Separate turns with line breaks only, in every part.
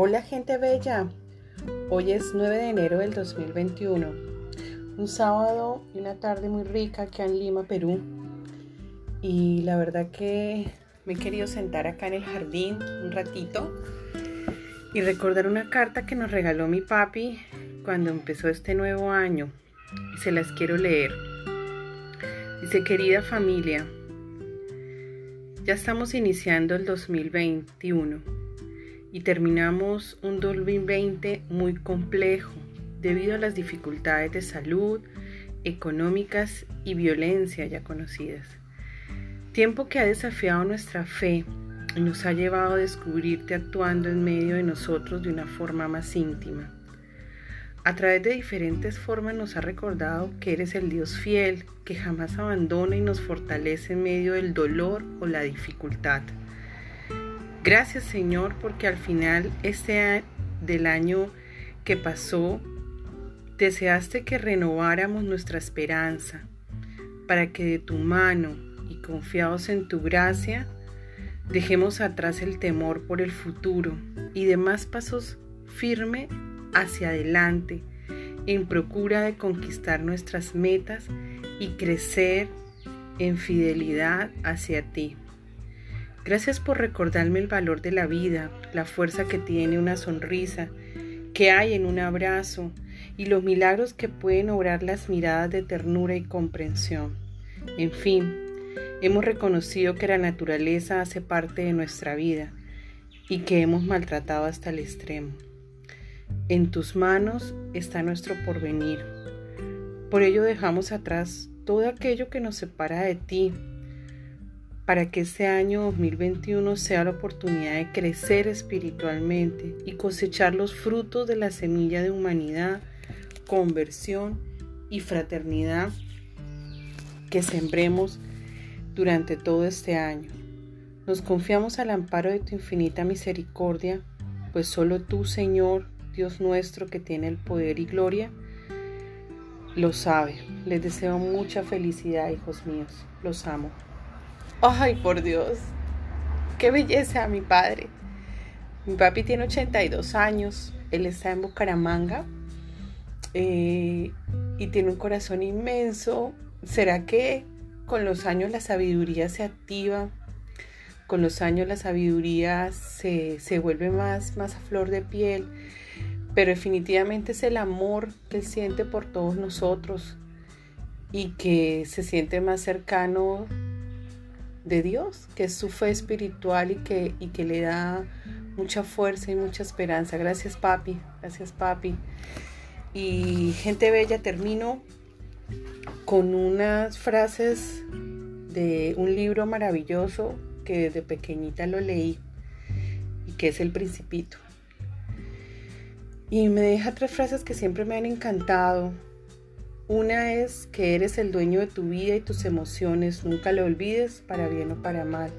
Hola gente bella, hoy es 9 de enero del 2021, un sábado y una tarde muy rica aquí en Lima, Perú. Y la verdad que me he querido sentar acá en el jardín un ratito y recordar una carta que nos regaló mi papi cuando empezó este nuevo año. Y se las quiero leer. Dice, querida familia, ya estamos iniciando el 2021 y terminamos un 2020 muy complejo debido a las dificultades de salud, económicas y violencia ya conocidas. Tiempo que ha desafiado nuestra fe y nos ha llevado a descubrirte actuando en medio de nosotros de una forma más íntima. A través de diferentes formas nos ha recordado que eres el Dios fiel, que jamás abandona y nos fortalece en medio del dolor o la dificultad. Gracias Señor porque al final este del año que pasó deseaste que renováramos nuestra esperanza para que de tu mano y confiados en tu gracia dejemos atrás el temor por el futuro y demás pasos firme hacia adelante en procura de conquistar nuestras metas y crecer en fidelidad hacia ti. Gracias por recordarme el valor de la vida, la fuerza que tiene una sonrisa, que hay en un abrazo y los milagros que pueden obrar las miradas de ternura y comprensión. En fin, hemos reconocido que la naturaleza hace parte de nuestra vida y que hemos maltratado hasta el extremo. En tus manos está nuestro porvenir. Por ello dejamos atrás todo aquello que nos separa de ti para que este año 2021 sea la oportunidad de crecer espiritualmente y cosechar los frutos de la semilla de humanidad, conversión y fraternidad que sembremos durante todo este año. Nos confiamos al amparo de tu infinita misericordia, pues solo tú, Señor, Dios nuestro, que tiene el poder y gloria, lo sabe. Les deseo mucha felicidad, hijos míos. Los amo. Ay, por Dios, qué belleza mi padre. Mi papi tiene 82 años, él está en Bucaramanga eh, y tiene un corazón inmenso. ¿Será que con los años la sabiduría se activa? Con los años la sabiduría se, se vuelve más, más a flor de piel, pero definitivamente es el amor que él siente por todos nosotros y que se siente más cercano de Dios, que es su fe espiritual y que, y que le da mucha fuerza y mucha esperanza. Gracias papi, gracias papi. Y gente bella, termino con unas frases de un libro maravilloso que desde pequeñita lo leí y que es El Principito. Y me deja tres frases que siempre me han encantado una es que eres el dueño de tu vida y tus emociones, nunca lo olvides, para bien o para mal.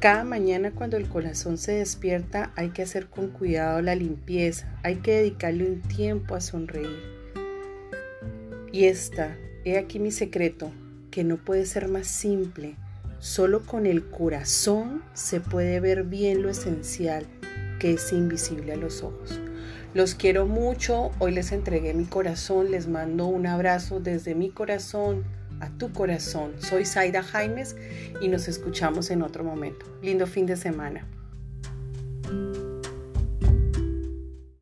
Cada mañana cuando el corazón se despierta hay que hacer con cuidado la limpieza, hay que dedicarle un tiempo a sonreír. Y esta, he aquí mi secreto, que no puede ser más simple. Solo con el corazón se puede ver bien lo esencial que es invisible a los ojos. Los quiero mucho, hoy les entregué mi corazón, les mando un abrazo desde mi corazón a tu corazón. Soy Zaida Jaimes y nos escuchamos en otro momento. Lindo fin de semana.